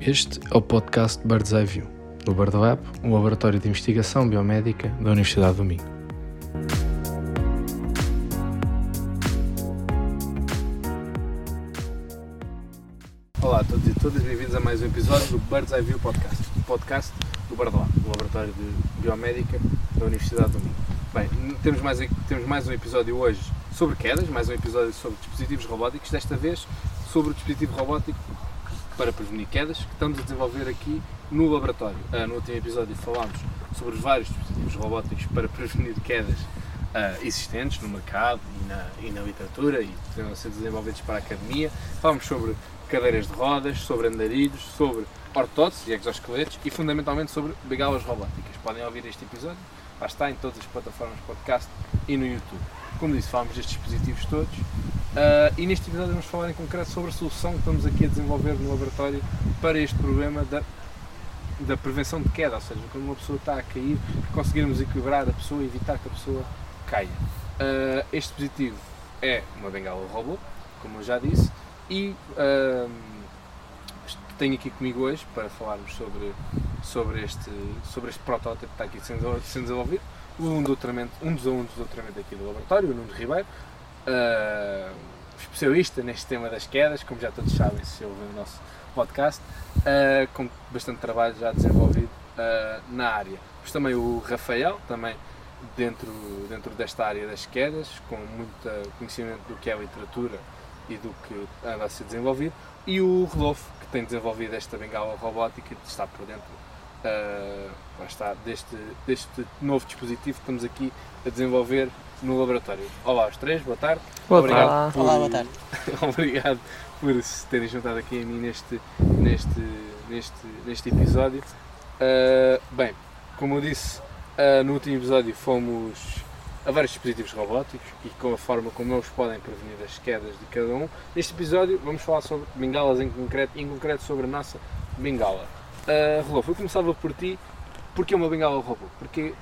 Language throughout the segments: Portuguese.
Este é o podcast Bird's Eye View, do BirdLab, um laboratório de investigação biomédica da Universidade do Minho. Olá a todos e todas, bem-vindos a mais um episódio do Bird's Eye View Podcast, o podcast do BirdLab, um laboratório de biomédica da Universidade do Minho. Bem, temos mais, temos mais um episódio hoje sobre quedas, mais um episódio sobre dispositivos robóticos, desta vez sobre o dispositivo robótico para prevenir quedas que estamos a desenvolver aqui no laboratório. Ah, no último episódio falámos sobre os vários dispositivos robóticos para prevenir quedas ah, existentes no mercado e na, e na literatura e que estão a ser desenvolvidos para a academia. Falámos sobre cadeiras de rodas, sobre andarilhos, sobre ortóteses e exoesqueletos e fundamentalmente sobre bengalas robóticas. Podem ouvir este episódio, lá está em todas as plataformas podcast e no YouTube. Como disse, falámos destes dispositivos todos uh, e neste episódio vamos falar em concreto sobre a solução que estamos aqui a desenvolver no laboratório para este problema da, da prevenção de queda, ou seja, quando uma pessoa está a cair, conseguirmos equilibrar a pessoa e evitar que a pessoa caia. Uh, este dispositivo é uma bengala robô, como eu já disse, e uh, tenho aqui comigo hoje para falarmos sobre, sobre, este, sobre este protótipo que está aqui sendo, sendo desenvolvido um, doutoramento, um dos alunos do doutoramento aqui do laboratório, o Nuno Ribeiro, uh, especialista neste tema das quedas, como já todos sabem se ouvem o nosso podcast, uh, com bastante trabalho já desenvolvido uh, na área. Mas também o Rafael, também dentro, dentro desta área das quedas, com muito conhecimento do que é a literatura e do que anda a ser desenvolvido, e o Rodolfo, que tem desenvolvido esta bengala robótica, está por dentro uh, está, deste, deste novo dispositivo que estamos aqui a desenvolver no laboratório. Olá aos três, boa tarde. Boa Obrigado tarde. Por, Olá, boa tarde. Obrigado por se terem juntado aqui a mim neste, neste, neste, neste episódio. Uh, bem, como eu disse uh, no último episódio, fomos a vários dispositivos robóticos e com a forma como eles podem prevenir as quedas de cada um. Neste episódio vamos falar sobre bengalas em concreto, em concreto sobre a nossa bengala. Uh, Rodolfo, eu começava por ti. Porquê uma bengala robô? Porque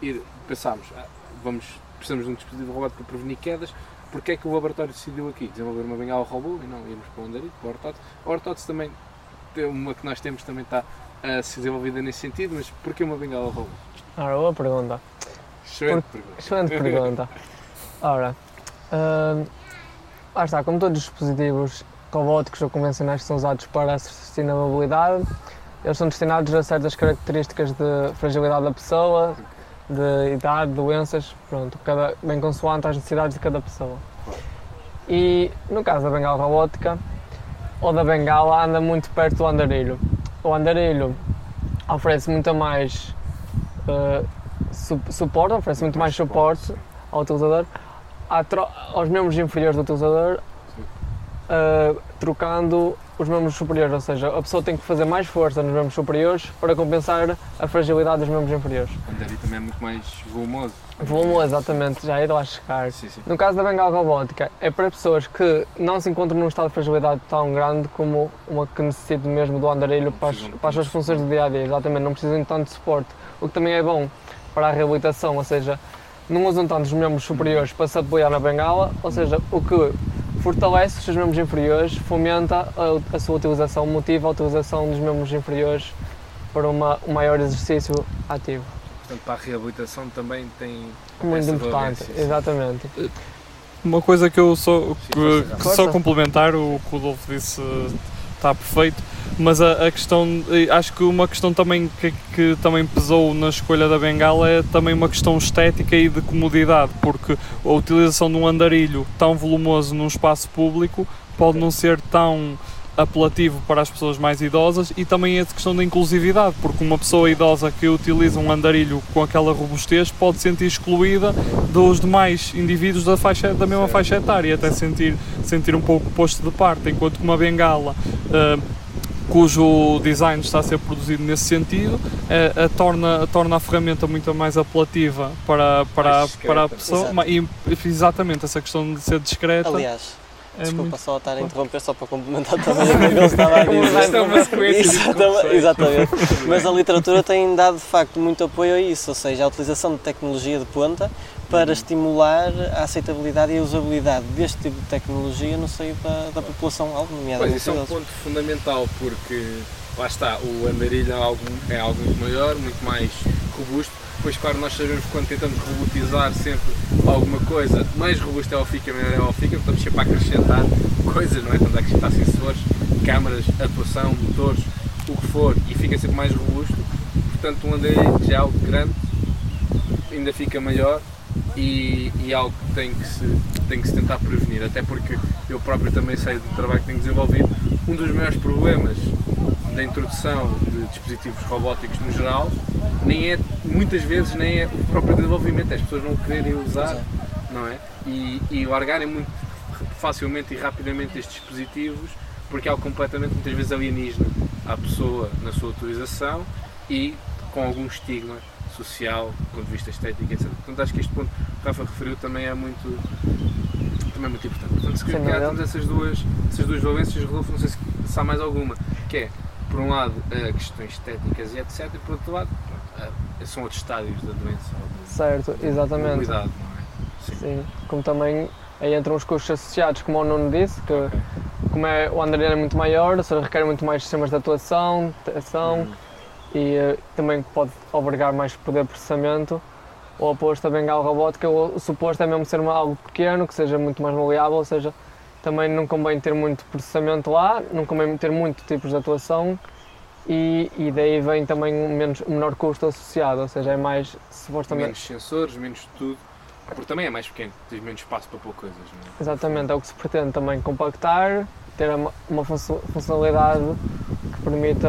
ir, pensámos, ah, vamos, precisamos de um dispositivo robótico para prevenir quedas. Porquê é que o laboratório decidiu aqui desenvolver uma bengala robô e não irmos para o andarilho, para o ortótese? A ortótese também, uma que nós temos também está a ser desenvolvida nesse sentido, mas porquê uma bengala robô? Ora, boa pergunta. Excelente Por, pergunta. Excelente pergunta. Ora, uh, lá está, como todos os dispositivos robóticos ou convencionais que são usados para assistir na mobilidade, eles são destinados a certas características de fragilidade da pessoa, de idade, doenças, pronto, cada, bem consoante às necessidades de cada pessoa. E no caso da bengala robótica, ou da bengala anda muito perto do andarilho. O andarilho oferece muito mais uh, su suporte, oferece muito mais suporte ao utilizador, aos membros inferiores do utilizador, uh, trocando os membros superiores, ou seja, a pessoa tem que fazer mais força nos membros superiores para compensar a fragilidade dos membros inferiores. O andarilho também é muito mais volumoso. Volumoso, exatamente, já ia lá chegar. Sim, sim. No caso da bengala robótica, é para pessoas que não se encontram num estado de fragilidade tão grande como uma que necessita mesmo do andarilho para as, para as suas funções do dia a dia, exatamente, não precisam de tanto suporte, o que também é bom para a reabilitação, ou seja, não usam tanto os membros superiores para se apoiar na bengala, ou seja, o que fortalece os seus membros inferiores, fomenta a, a, sua utilização, motiva a utilização dos membros inferiores para uma, um maior exercício ativo. Portanto, para a reabilitação também tem. Muito importante, exatamente. Uma coisa que eu só, que, que só complementar, o que o Rodolfo disse está perfeito, mas a, a, questão, acho que uma questão também que, que, também pesou na escolha da bengala é também uma questão estética e de comodidade, porque a utilização de um andarilho tão volumoso num espaço público pode não ser tão apelativo para as pessoas mais idosas e também é de questão da inclusividade, porque uma pessoa idosa que utiliza um andarilho com aquela robustez pode sentir excluída dos demais indivíduos da, faixa, da mesma faixa etária e até sentir, sentir um pouco posto de parte, enquanto que uma bengala uh, cujo design está a ser produzido nesse sentido, a, a torna, a torna a ferramenta muito mais apelativa para, para, para a pessoa Exato. e exatamente essa questão de ser discreta. Aliás, é desculpa muito- só estar a interromper, só para complementar também o que ele estava a dizer. É de Exatamente, exatamente. Mas a literatura tem dado de facto muito apoio a isso, ou seja, a utilização de tecnologia de ponta para estimular a aceitabilidade e a usabilidade deste tipo de tecnologia no seio da, da população alvo, Pois, nomeadamente isso é um ponto fundamental porque lá está, o andarilho é algo, é algo muito maior, muito mais robusto. Pois claro, nós sabemos que quando tentamos robotizar sempre alguma coisa, mais robusta ela fica, melhor ela fica, estamos sempre a acrescentar coisas, não é? Estamos a acrescentar sensores, câmaras, atuação, motores, o que for, e fica sempre mais robusto. Portanto, um andarilho já é algo grande, ainda fica maior e, e é algo que tem que, se, tem que se tentar prevenir, até porque eu próprio também sei do trabalho que tenho desenvolvido. Um dos maiores problemas da introdução de dispositivos robóticos no geral nem é, muitas vezes, nem é o próprio desenvolvimento, é as pessoas não quererem usar, não é? E, e largarem muito facilmente e rapidamente estes dispositivos porque é algo completamente, muitas vezes, alienígena à pessoa na sua utilização e com algum estigma social, do ponto de vista estético, etc. Portanto, acho que este ponto que o Rafa referiu também é muito, também é muito importante. Portanto, se calhar temos essas duas, essas duas valências, Rodolfo, não sei se, se há mais alguma, que é, por um lado, questões estéticas e etc, e por outro lado, são outros estádios da doença, do- Certo, exatamente. cuidado, não é? Sim. Sim, como também aí entram os custos associados, como o Nuno disse, que Ok. como é, o Android é muito maior, ou seja, requer muito mais sistemas de atuação, detecção Hum. E eh, também pode albergar mais poder de processamento. O oposto a bengala robótica, o, suposto é mesmo ser uma, algo pequeno, que seja muito mais maleável, ou seja, também não convém ter muito processamento lá, não convém ter muitos tipos de atuação e, e daí vem também um menos, um menor custo associado, ou seja, é mais supostamente. Menos sensores, menos tudo, porque também é mais pequeno, tens menos espaço para pôr coisas, não é? Exatamente, é o que se pretende também compactar, ter uma, uma funcio- funcionalidade que permita,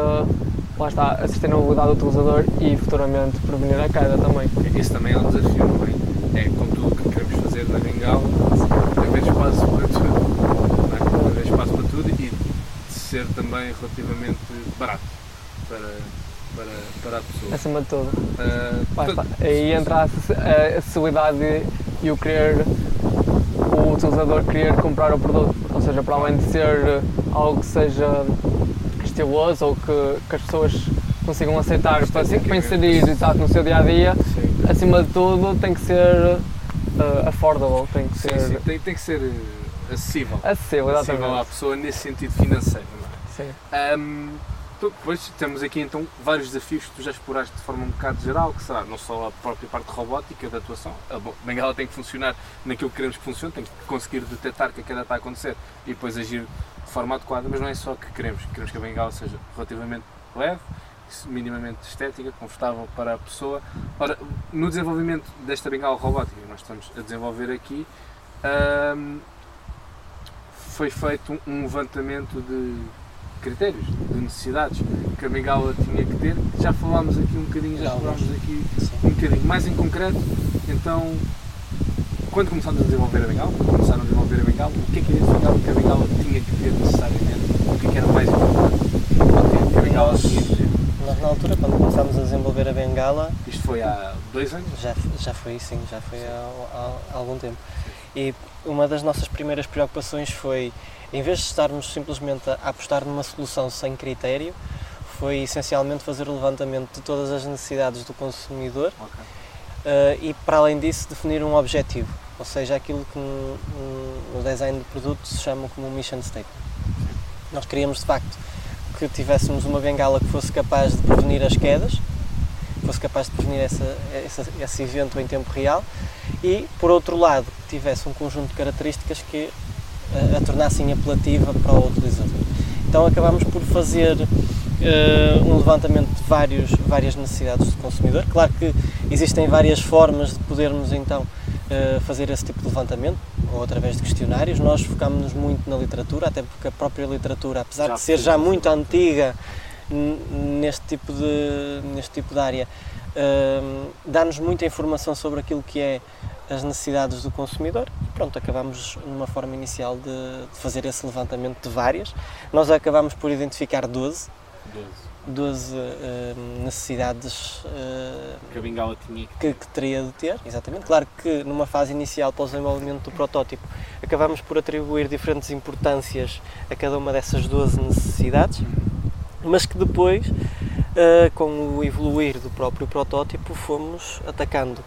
lá está, a sustentabilidade do utilizador e futuramente prevenir a queda também. Esse também é um desafio, não é? É com tudo o que queremos fazer na bengala, haver espaço para tudo, não é? haver espaço para tudo e ser também relativamente barato para, para, para a pessoa. Acima de tudo. Ah, Lá está. Aí entra a acessibilidade e o querer, o utilizador querer comprar o produto. Ou seja, para além de ser algo que seja estiloso ou que, que as pessoas consigam aceitar para, para Esteticamente. inserir exato, no seu dia a dia, sim. acima de tudo tem que ser uh, affordable, tem que Sim, ser sim, tem, tem que ser eh, acessível. acessível, Acessível à exatamente. pessoa nesse sentido financeiro, não é? Sim. Ahm, então, depois temos aqui então vários desafios que tu já exploraste de forma um bocado geral, que será não só a própria parte robótica da atuação, a bo- a bengala tem que funcionar naquilo que queremos que funcione, tem que conseguir detectar que a queda está a acontecer e depois agir forma adequada, mas não é só o que queremos, queremos que a bengala seja relativamente leve, minimamente estética, confortável para a pessoa. Ora, no desenvolvimento desta bengala robótica que nós estamos a desenvolver aqui, ahm, foi feito um- um levantamento de critérios, de necessidades que a bengala tinha que ter. Já falámos aqui um bocadinho, já falámos aqui um bocadinho mais em concreto. Então, quando começámos a desenvolver a bengala, começaram a desenvolver a bengala, o que é que identificavam que a bengala tinha que ter necessariamente? O que é que era mais importante? O que a bengala tinha que ter? Nós, na altura, quando começámos a desenvolver a bengala, Isto foi há dois anos? já, já foi sim, já foi há, há- há algum tempo. E uma das nossas primeiras preocupações foi, em vez de estarmos simplesmente a apostar numa solução sem critério, foi essencialmente fazer o levantamento de todas as necessidades do consumidor Ok. eh, e, para além disso, definir um objetivo, ou seja, aquilo que no, no design de produto se chama como um mission statement. Nós queríamos, de facto, que tivéssemos uma bengala que fosse capaz de prevenir as quedas, fosse capaz de prevenir essa, essa- esse evento em tempo real e, por outro lado, que tivesse um conjunto de características que eh, a tornassem apelativa para o utilizador. Então acabámos por fazer eh, um levantamento de vários, várias necessidades do consumidor. Claro que existem várias formas de podermos então fazer esse tipo de levantamento, ou através de questionários. Nós focámos-nos muito na literatura, até porque a própria literatura, apesar Já de ser já muito antiga neste tipo de, neste tipo de área, hum, dá-nos muita informação sobre aquilo que é as necessidades do consumidor e pronto, acabamos numa forma inicial de, de fazer esse levantamento de várias. Nós acabamos por identificar 12, 12. 12 hum, necessidades hum, Que a bengala tinha que que, teria de ter, exatamente. Claro que numa fase inicial para o desenvolvimento do protótipo acabamos por atribuir diferentes importâncias a cada uma dessas 12 necessidades, mas que depois, eh, com o evoluir do próprio protótipo, fomos atacando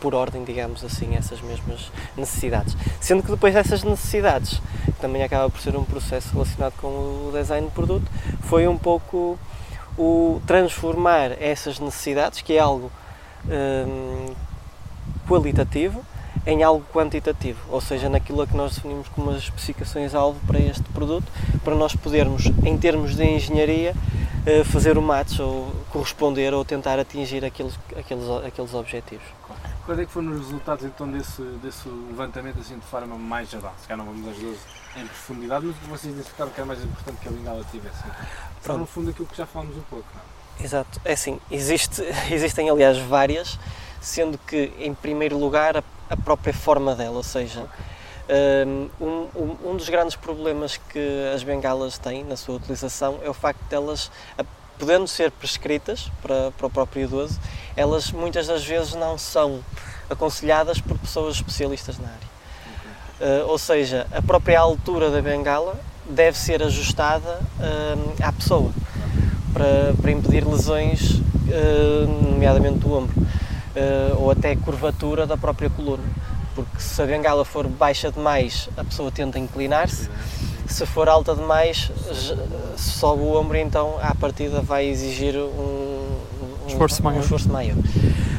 por ordem, digamos assim, essas mesmas necessidades. Sendo que depois essas necessidades, que também acaba por ser um processo relacionado com o design de produto, foi um pouco o transformar essas necessidades, que é algo hum, qualitativo, em algo quantitativo, ou seja, naquilo que nós definimos como as especificações-alvo para este produto, para nós podermos, em termos de engenharia, eh, fazer o match ou corresponder ou tentar atingir aqueles, aqueles, aqueles objetivos. Quais é que foram os resultados então desse, desse levantamento assim de forma mais geral? Se calhar não vamos às vezes em profundidade, mas vocês identificaram que era mais importante que a bengala tivesse? Só no fundo aquilo que já falámos um pouco. Não? É? Exato, é assim, existe, existem aliás várias, sendo que em primeiro lugar a, a própria forma dela, ou seja, um, um, um, dos grandes problemas que as bengalas têm na sua utilização é o facto de elas, podendo ser prescritas para, para o próprio idoso, elas muitas das vezes não são aconselhadas por pessoas especialistas na área. Uh, ou seja, a própria altura da bengala deve ser ajustada uh, à pessoa para, para impedir lesões, uh, nomeadamente do ombro, ou até curvatura da própria coluna. Porque se a bengala for baixa demais, a pessoa tenta inclinar-se, se for alta demais, se sobe o ombro, então à partida vai exigir um, um, esforço, maior. um esforço maior.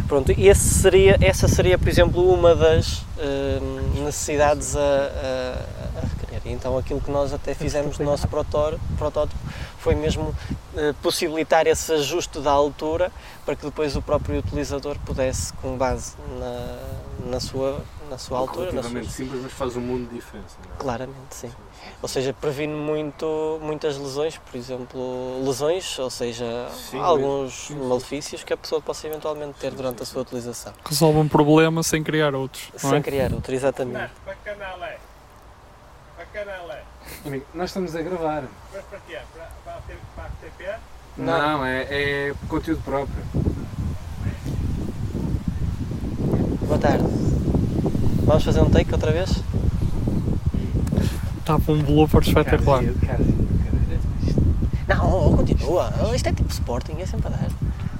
Pronto, seria, essa seria, por exemplo, uma das uh, necessidades a, a, a, requerer. Então, aquilo que nós até fizemos no nosso protótipo foi mesmo uh, possibilitar esse ajuste da altura para que depois o próprio utilizador pudesse, com base na, na sua na sua altura. Relativamente sua... simples, mas faz um mundo de diferença. Não é? Claramente, sim. Ou seja, previne muito, muitas lesões, por exemplo, lesões, ou seja, sim, alguns sim, sim. malefícios que a pessoa possa eventualmente ter durante a sua utilização. Resolve um problema sem criar outros. Sem é? criar outro, exatamente. Bacanalé. Bacanalé. Amigo, nós estamos a gravar. Mas para quê? Para, para, para a RTP? Não, Não é, é conteúdo próprio. Boa tarde. Vamos fazer um take outra vez? Está para um blooper espetacular. Não, continua. Isto é tipo Sporting, é sempre a dar.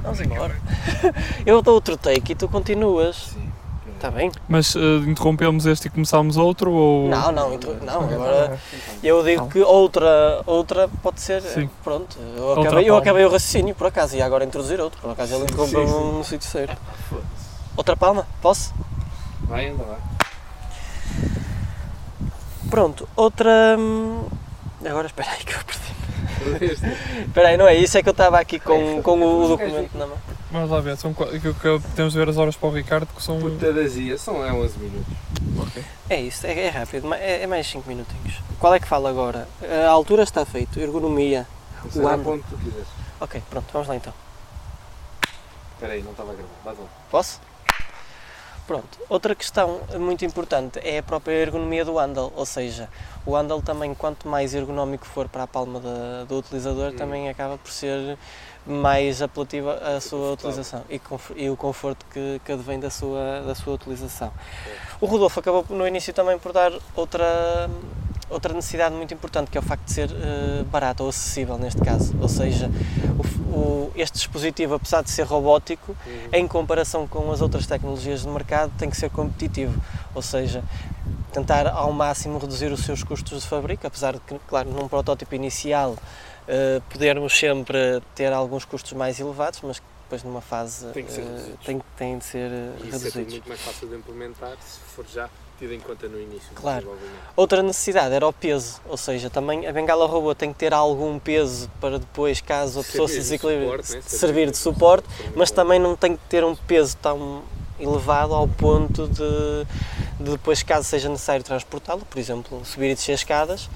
Vamos embora. Eu dou outro take e tu continuas. Sim. Está bem? Mas uh, interrompemos este e começámos outro ou. Não, não, não agora eu digo que outra, outra pode ser. Sim. Pronto, eu acabei, eu acabei o raciocínio por acaso e agora introduzir outro. Por acaso ele interrompeu no sítio certo. Outra palma? Posso? Vai, ainda vai. Pronto, outra. Hum, agora espera aí que eu perdi. espera aí, não é isso, é que eu estava aqui com, com o documento na mão. Vamos lá ver, são, que, que, temos de ver as horas para o Ricardo que são. Putadazia, são é 11 minutos. Okay. É isso, é, é rápido, é, é, mais 5 minutinhos. Qual é que fala agora? A altura está feito, ergonomia. o ângulo. ponto que tu quiseres. Ok, pronto, vamos lá então. Espera aí, não estava a gravar, vai lá. Posso? Pronto, outra questão muito importante é a própria ergonomia do handle, ou seja, o handle também, quanto mais ergonómico for para a palma da, do utilizador, hum. também acaba por ser mais apelativa a sua utilização e, e, o conforto que, que advém da sua, da sua utilização. O Rodolfo acabou no início também por dar outra outra necessidade muito importante, que é o facto de ser uh, barato ou acessível neste caso. Ou seja, o, o, este dispositivo, apesar de ser robótico, uhum. em comparação com as outras tecnologias do mercado, tem que ser competitivo. Ou seja, tentar ao máximo reduzir os seus custos de fabrico, apesar de que, claro, num protótipo inicial uh, podermos sempre ter alguns custos mais elevados, mas depois numa fase tem, que ser uh, tem, tem de ser uh, reduzidos. É muito mais fácil de implementar se for já tido em conta no início. Claro. Outra necessidade era o peso, ou seja, também a bengala robô tem que ter algum peso para depois, caso a pessoa se desequilibre, de né? servir de suporte, mas também não tem que ter um peso tão elevado ao ponto de, de depois, caso seja necessário transportá-lo, por exemplo, subir e descer escadas,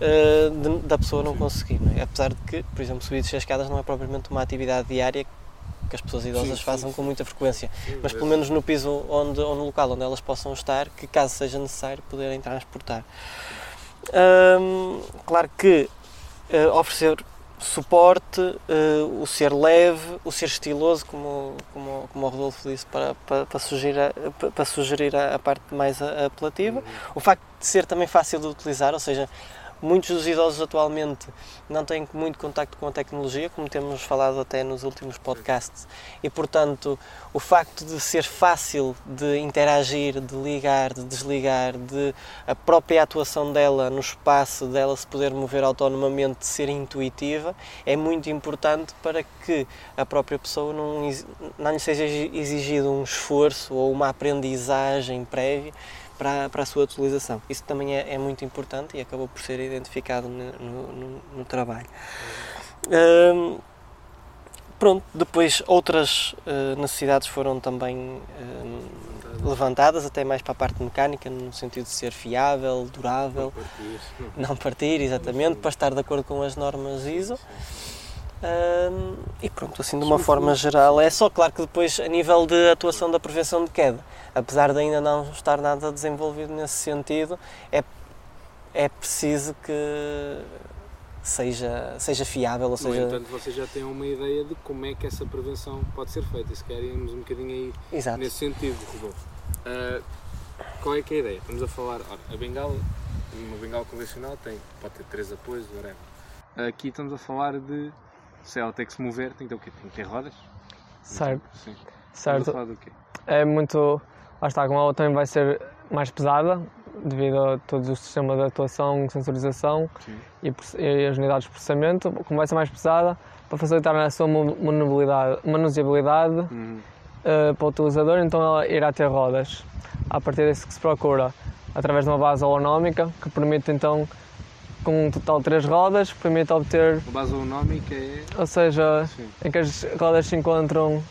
eh, de, da pessoa não conseguir. Não é? Apesar de que, por exemplo, subir e descer escadas não é propriamente uma atividade diária que as pessoas idosas sim, façam sim, com muita frequência, mas pelo menos no piso onde, ou no local onde elas possam estar, que caso seja necessário poderem transportar. Hum, claro que uh, oferecer suporte, uh, o ser leve, o ser estiloso, como, como, como o Rodolfo disse, para, para, para sugerir, a, para sugerir a, a parte mais apelativa. Uhum. O facto de ser também fácil de utilizar, ou seja, muitos dos idosos atualmente não têm muito contacto com a tecnologia, como temos falado até nos últimos podcasts, e portanto o facto de ser fácil de interagir, de ligar, de desligar, de a própria atuação dela no espaço, dela se poder mover autonomamente, ser intuitiva, é muito importante para que a própria pessoa não, não lhe seja exigido um esforço ou uma aprendizagem prévia para, para a sua utilização. Isso também é, é muito importante e acabou por ser identificado no, no- no- trabalho. Hum, pronto, depois outras eh, necessidades foram também levantadas, até mais para a parte mecânica, no sentido de ser fiável, durável, não partir, exatamente, para estar de acordo com as normas ISO. Hum, e pronto, assim de uma forma geral, é só claro que depois a nível de atuação da prevenção de queda, apesar de ainda não estar nada desenvolvido nesse sentido, é, é preciso que seja, seja fiável, ou No seja, entanto, vocês já têm uma ideia de como é que essa prevenção pode ser feita. E se querem irmos um bocadinho aí exato. nesse sentido, Rodolfo. Ah, qual é que é a ideia? Estamos a falar, ora, a bengala, uma bengala convencional tem, pode ter três apoios, whatever. Aqui estamos a falar de, se ela tem que se mover, tem que ter o quê? Tem que ter rodas? Certo, Sim. Certo. É muito. Lá está, como ela também vai ser mais pesada, devido a todos os sistemas de atuação, sensorização e, e as unidades de processamento, como vai ser mais pesada, para facilitar a sua manuseabilidade, Uhum. eh, para o utilizador, então ela irá ter rodas. A partir disso que se procura, através de uma base holonómica, que permite então, com um total de três rodas, permite obter, A base onómica é ou seja, sim, em que as rodas se encontram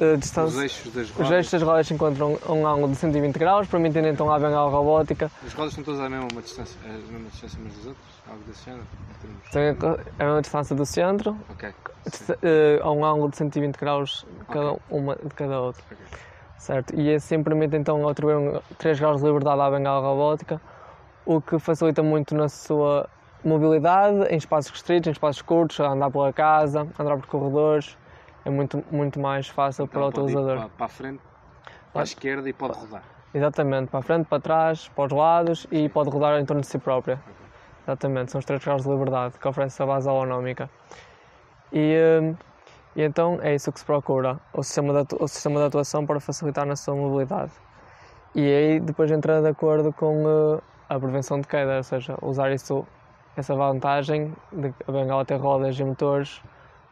os distância. eixos das Os rodas. eixos das rodas se encontram a um ângulo de 120 graus, permitindo então a bengala robótica. As rodas estão todas à mesma distância, a mesma distância umas das outras? Algo desse género? Em termos- Tem a mesma distância do centro, Ok. dista- eh, a um ângulo de 120 graus cada uma de cada outra. Ok. Certo? E assim permite então atribuir um, 3 graus de liberdade à bengala robótica, o que facilita muito na sua mobilidade em espaços restritos, em espaços curtos, andar pela casa, andar por corredores. É muito, muito mais fácil para o Então pode ir utilizador. Para, para a frente, para a esquerda e pode rodar. Exatamente, para a frente, para trás, para os lados e pode rodar em torno de si própria. Exatamente, são os 3 graus de liberdade que oferece a base holonómica. E, hum, e então é isso que se procura, o sistema, de o sistema de atuação para facilitar na sua mobilidade. E aí depois entra de acordo com eh, a prevenção de queda, ou seja, usar isso, essa vantagem de a bengala ter rodas e motores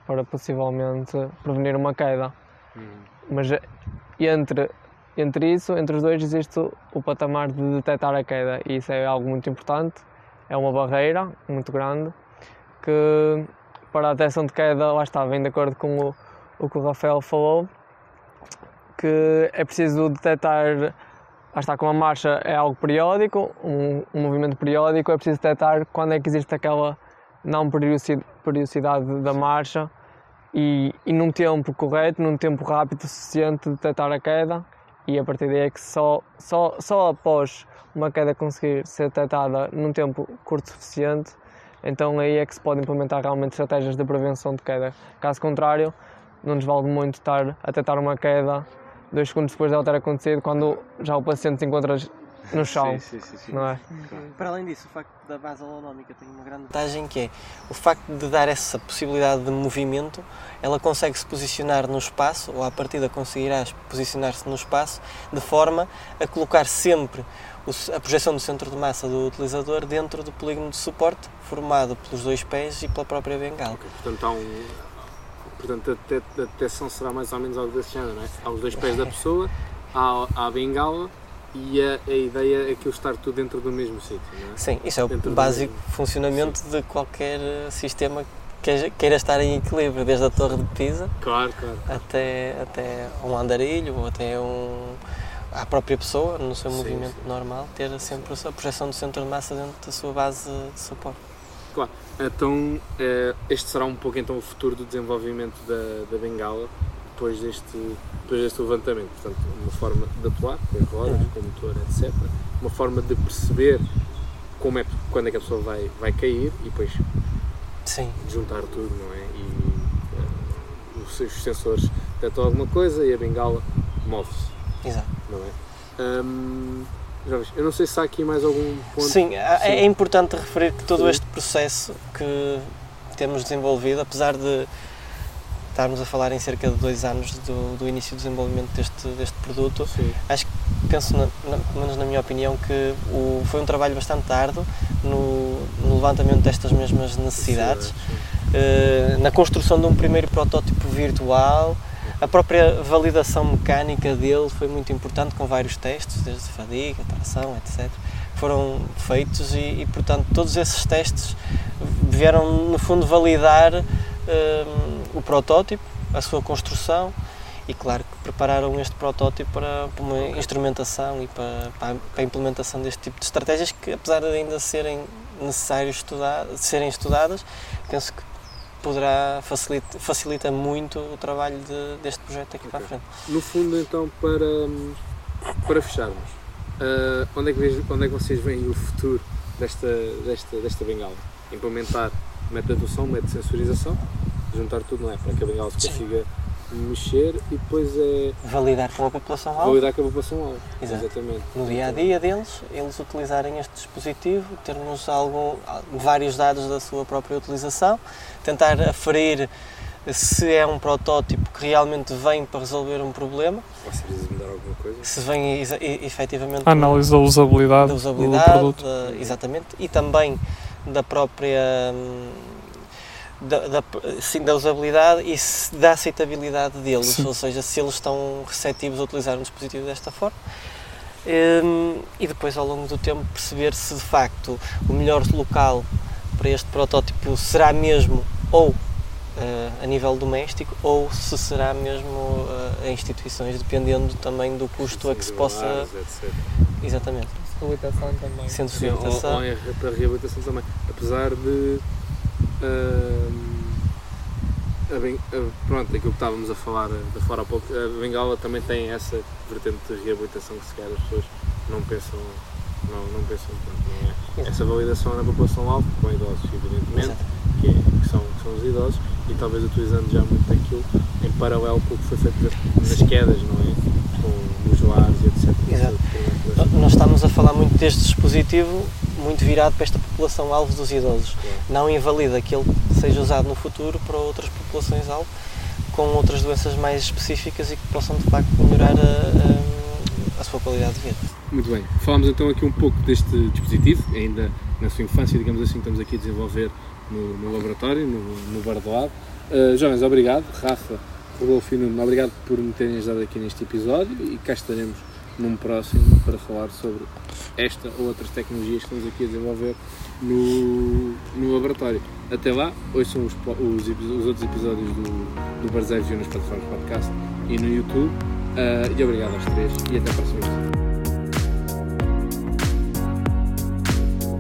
para possivelmente prevenir uma queda. Uhum. Mas eh, entre, entre isso, entre os dois, existe o- o patamar de detectar a queda e isso é algo muito importante. É uma barreira muito grande que para a detecção de queda, lá está, vem de acordo com o, o que o Rafael falou, que é preciso detectar, lá está, como a marcha é algo periódico, um, um movimento periódico, é preciso detectar quando é que existe aquela não periodici- periodicidade da marcha e, e num tempo correto, num tempo rápido suficiente, detectar a queda e a partir daí é que só, só, só após uma queda conseguir ser detectada num tempo curto suficiente, então aí é que se pode implementar realmente estratégias de prevenção de queda. Caso contrário, não nos vale muito estar a detectar uma queda dois segundos depois dela ter acontecido, quando já o paciente se encontra no chão, Sim, sim, sim, sim. não é? Para além disso, o facto da base holonómica tem uma grande vantagem que é o facto de dar essa possibilidade de movimento, ela consegue se posicionar no espaço, ou à partida conseguirá posicionar-se no espaço, de forma a colocar sempre a projeção do centro de massa do utilizador dentro do polígono de suporte, formado pelos dois pés e pela própria bengala. Ok, Portanto, há um. Portanto, a det- a detecção será mais ou menos algo desse género, não é? Há os dois pés da pessoa, há, há a bengala e a, a ideia é que eu estar tudo dentro do mesmo sítio, não é? Sim, isso é o Dentro básico funcionamento de qualquer eh, sistema que queira- estar em equilíbrio, desde a torre de Pisa Claro, claro. até, até um andarilho ou até um, a própria pessoa, no seu Sim, movimento sim. normal, ter sempre a projeção do centro de massa dentro da sua base de suporte. Então, eh, este será um pouco então o futuro do desenvolvimento da, da bengala depois deste, depois deste levantamento. Portanto, uma forma de atuar com as rodas, com o motor, etc. Uma forma de perceber como é, quando é que a pessoa vai, vai cair e depois Sim, juntar tudo, não é? E eh, os seus sensores detectam alguma coisa e a bengala move-se, exato. não é? Hum, Eu não sei se há aqui mais algum ponto. Sim, é, Sim. é importante referir que todo Sim. este processo que temos desenvolvido, apesar de estarmos a falar em cerca de dois anos do, do início do desenvolvimento deste, deste produto, Sim. penso, na, na- pelo menos na minha opinião, que o, foi um trabalho bastante árduo no, no levantamento destas mesmas necessidades, eh, na construção de um primeiro protótipo virtual, a própria validação mecânica dele foi muito importante, com vários testes, desde fadiga, tração, etc. Foram feitos e, e, portanto, todos esses testes vieram, no fundo, validar eh, o protótipo, a sua construção e, claro, que prepararam este protótipo para, para uma instrumentação e para, para a- para a implementação deste tipo de estratégias que, apesar de ainda serem necessários estudar, serem estudadas, penso que poderá facilita, facilita muito o trabalho de- deste projeto aqui para a frente. No fundo, então, para, para fecharmos, ah, onde, é que vejo- onde é que vocês veem o futuro desta, desta, desta bengala? Implementar método de atuação, método de sensorização, juntar tudo, não é? Para que a bengala se consiga mexer e depois é Validar com a população alvo, validar com a população alvo. Exato. Exatamente. no dia a dia deles, eles utilizarem este dispositivo, termos algum, vários dados da sua própria utilização, tentar aferir se é um protótipo que realmente vem para resolver um problema, precisam mudar alguma coisa? se vem e- efetivamente A análise da usabilidade, da usabilidade, do produto. da- exatamente, e também da própria hum, da, da, sim, da usabilidade e se- da aceitabilidade deles, Sim. ou seja, se eles estão receptivos a utilizar um dispositivo desta forma. Hum, e depois, ao longo do tempo, perceber se de facto o melhor local para este protótipo será mesmo ou eh, a nível doméstico ou se será mesmo eh, em instituições, dependendo também do custo a que se possa. Etc. Exatamente. Facilitação também. Centros de Sim, ou, reabilitação. ou em re- para reabilitação também. Apesar de. A a- pronto, aquilo que estávamos a falar, a falar há pouco, a Bengala também tem essa vertente de reabilitação que se calhar as pessoas não pensam, não, não pensam tanto, não é? Essa validação na população-alvo, com idosos, evidentemente, que, é- que são, que são os idosos, e talvez utilizando já muito aquilo em paralelo com o que foi feito nas quedas, não é? Com os lares e etc. Exato. Nós estamos a falar muito deste dispositivo muito virado para esta população-alvo dos idosos. Não invalida que ele seja usado no futuro para outras populações-alvo com outras doenças mais específicas e que possam de facto melhorar a, a- a sua qualidade de vida. Muito bem, falámos então aqui um pouco deste dispositivo, ainda na sua infância, digamos assim, que estamos aqui a desenvolver no, no laboratório, no, no Bardoado. Uh, jovens, obrigado. Rafa, Rodolfo e Nuno, obrigado por me terem ajudado aqui neste episódio e cá estaremos num próximo para falar sobre esta ou outras tecnologias que estamos aqui a desenvolver no, no laboratório. Até lá, são os, os, os outros episódios do, do View nas plataformas podcast e no YouTube. Uh, e obrigado aos três e até a próxima.